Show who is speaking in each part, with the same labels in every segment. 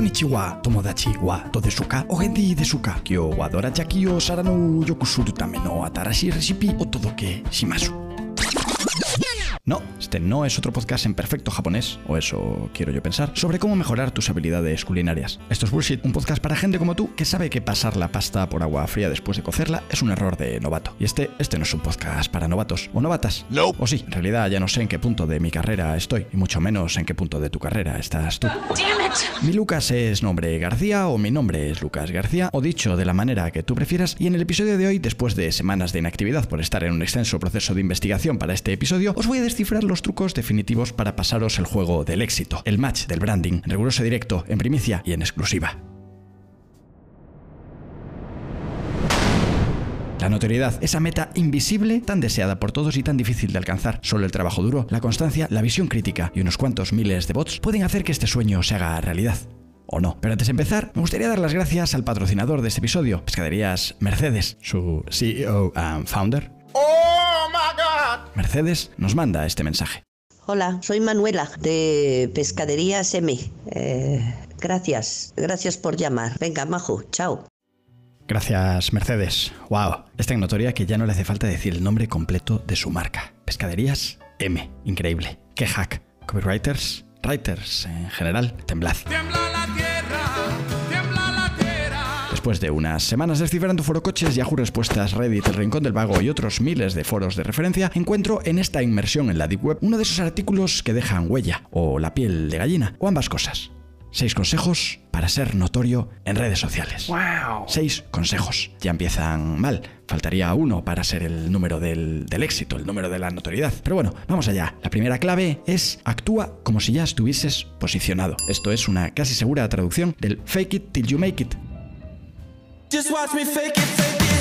Speaker 1: Konnichiwa, tomodachi wa todesuka, ogendi desuka, kyo wa dorachaki o sarano yokusuru tame no atarashi recipe o todoke shimasu. No, este no es otro podcast en perfecto japonés, o eso quiero yo pensar, sobre cómo mejorar tus habilidades culinarias. Esto es Bullshit, un podcast para gente como tú que sabe que pasar la pasta por agua fría después de cocerla es un error de novato. Y este, este no es un podcast para novatos o novatas.
Speaker 2: No.
Speaker 1: O sí, en realidad ya no sé en qué punto de mi carrera estoy, y mucho menos en qué punto de tu carrera estás tú. Mi Lucas es nombre García o mi nombre es Lucas García, o dicho de la manera que tú prefieras, y en el episodio de hoy, después de semanas de inactividad por estar en un extenso proceso de investigación para este episodio, os voy a descifrar los trucos definitivos para pasaros el juego del éxito, el match del branding, en riguroso directo, en primicia y en exclusiva. La notoriedad, esa meta invisible tan deseada por todos y tan difícil de alcanzar. Solo el trabajo duro, la constancia, la visión crítica y unos cuantos miles de bots pueden hacer que este sueño se haga realidad. O no. Pero antes de empezar, me gustaría dar las gracias al patrocinador de este episodio, Pescaderías Mercedes, su CEO and founder. Mercedes nos manda este mensaje.
Speaker 3: Hola, soy Manuela de Pescaderías M. Eh, gracias, gracias por llamar. Venga, Majo, chao.
Speaker 1: Gracias, Mercedes. Wow, es tan notoria que ya no le hace falta decir el nombre completo de su marca. Pescaderías M. Increíble. Qué hack. Copywriters, writers en general, temblad.
Speaker 2: Tiembla la
Speaker 1: Después de unas semanas descifrando forocoches, Yahoo Respuestas, Reddit, El Rincón del Vago y otros miles de foros de referencia, encuentro en esta inmersión en la Deep Web uno de esos artículos que dejan huella, o la piel de gallina, o ambas cosas. Seis consejos para ser notorio en redes sociales.
Speaker 2: Wow.
Speaker 1: Seis consejos. Ya empiezan mal. Faltaría uno para ser el número del, del éxito, el número de la notoriedad. Pero bueno, vamos allá. La primera clave es actúa como si ya estuvieses posicionado. Esto es una casi segura traducción del fake it till you make it.
Speaker 4: Just watch me fake it, fake it.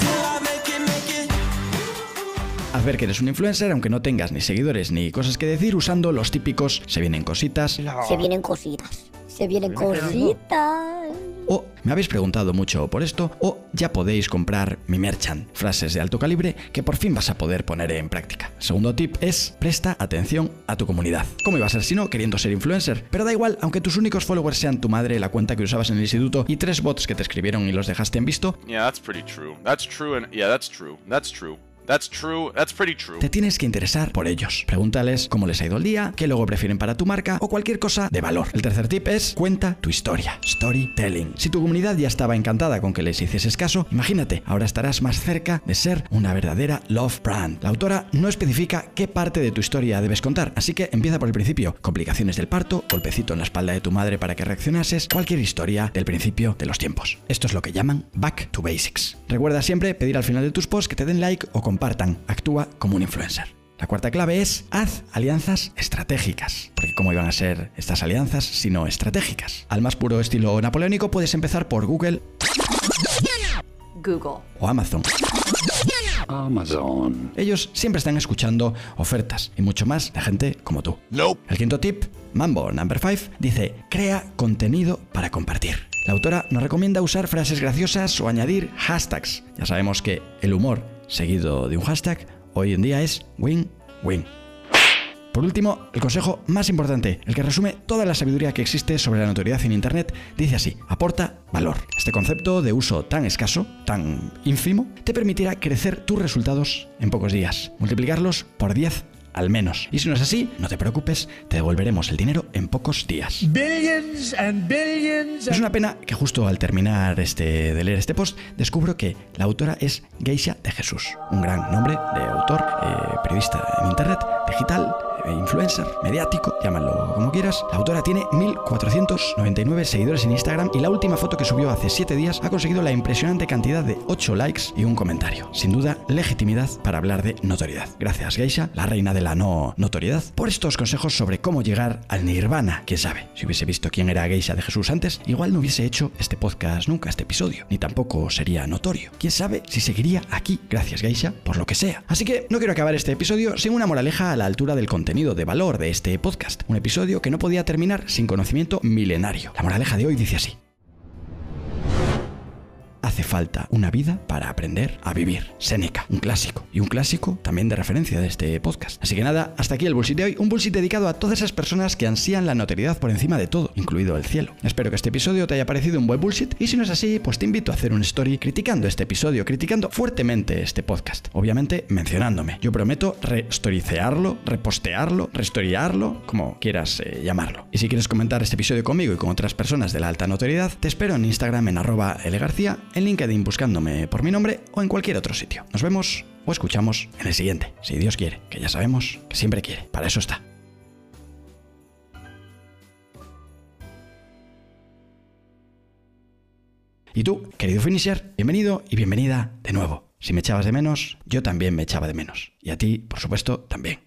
Speaker 4: Till I make it, make it.
Speaker 1: Haz ver que eres un influencer aunque no tengas ni seguidores ni cosas que decir usando los típicos se vienen cositas
Speaker 5: Se vienen cositas. Se vienen cositas.
Speaker 1: O me habéis preguntado mucho por esto o ya podéis comprar mi merchant, frases de alto calibre que por fin vas a poder poner en práctica. Segundo tip es presta atención a tu comunidad. ¿Cómo iba a ser si no queriendo ser influencer? Pero da igual, aunque tus únicos followers sean tu madre, la cuenta que usabas en el instituto y tres bots que te escribieron y los dejaste en visto,
Speaker 2: Yeah, that's pretty true. That's true, and yeah. That's true. That's true. That's pretty true.
Speaker 1: te tienes que interesar por ellos. Pregúntales cómo les ha ido el día, qué logo prefieren para tu marca o cualquier cosa de valor. El tercer tip es cuenta tu historia. Storytelling. Si tu comunidad ya estaba encantada con que les hicieses caso, imagínate, ahora estarás más cerca de ser una verdadera love brand. La autora no especifica qué parte de tu historia debes contar, así que empieza por el principio. Complicaciones del parto, golpecito en la espalda de tu madre para que reaccionases, cualquier historia del principio de los tiempos. Esto es lo que llaman back to basics. Recuerda siempre pedir al final de tus posts que te den like o compartan. Actúa como un influencer. La cuarta clave es haz alianzas estratégicas. Porque ¿cómo iban a ser estas alianzas si no estratégicas? Al más puro estilo napoleónico puedes empezar por Google
Speaker 5: Google.
Speaker 1: o Amazon.
Speaker 6: Amazon.
Speaker 1: Ellos siempre están escuchando ofertas y mucho más de gente como tú.
Speaker 2: Nope.
Speaker 1: El quinto tip, Mambo Number 5, dice, crea contenido para compartir. La autora nos recomienda usar frases graciosas o añadir hashtags. Ya sabemos que el humor seguido de un hashtag hoy en día es win-win. Por último, el consejo más importante, el que resume toda la sabiduría que existe sobre la notoriedad en Internet, dice así, aporta valor. Este concepto de uso tan escaso, tan ínfimo, te permitirá crecer tus resultados en pocos días, multiplicarlos por 10 al menos. Y si no es así, no te preocupes, te devolveremos el dinero en pocos días.
Speaker 7: billions and billions
Speaker 1: Es una pena que justo al terminar este, de leer este post descubro que la autora es Geisha de Jesús, un gran nombre de autor, eh, periodista en internet, digital, eh, influencer, mediático, llámalo como quieras. La autora tiene 1.499 seguidores en Instagram y la última foto que subió hace 7 días ha conseguido la impresionante cantidad de 8 likes y un comentario. Sin duda, legitimidad para hablar de notoriedad. Gracias Geisha, la reina de la no notoriedad, por estos consejos sobre cómo llegar al nirvana. Quién sabe, si hubiese visto quién era Geisha de Jesús antes, igual no hubiese hecho este podcast nunca, este episodio, ni tampoco sería notorio. Quién sabe si seguiría aquí, gracias Geisha, por lo que sea. Así que no quiero acabar este episodio sin una moraleja a la altura del contenido de valor de este podcast. Un episodio que no podía terminar sin conocimiento milenario. La moraleja de hoy dice así. Hace falta una vida para aprender a vivir. Seneca, un clásico. Y un clásico también de referencia de este podcast. Así que nada, hasta aquí el bullshit de hoy. Un bullshit dedicado a todas esas personas que ansían la notoriedad por encima de todo, incluido el cielo. Espero que este episodio te haya parecido un buen bullshit y si no es así, pues te invito a hacer un story criticando este episodio, criticando fuertemente este podcast. Obviamente mencionándome. Yo prometo restoricearlo, repostearlo, restoriarlo, como quieras eh, llamarlo. Y si quieres comentar este episodio conmigo y con otras personas de la alta notoriedad, te espero en Instagram en arroba en LinkedIn buscándome por mi nombre o en cualquier otro sitio. Nos vemos o escuchamos en el siguiente, si Dios quiere, que ya sabemos que siempre quiere, para eso está. Y tú, querido finisher, bienvenido y bienvenida de nuevo. Si me echabas de menos, yo también me echaba de menos. Y a ti, por supuesto, también.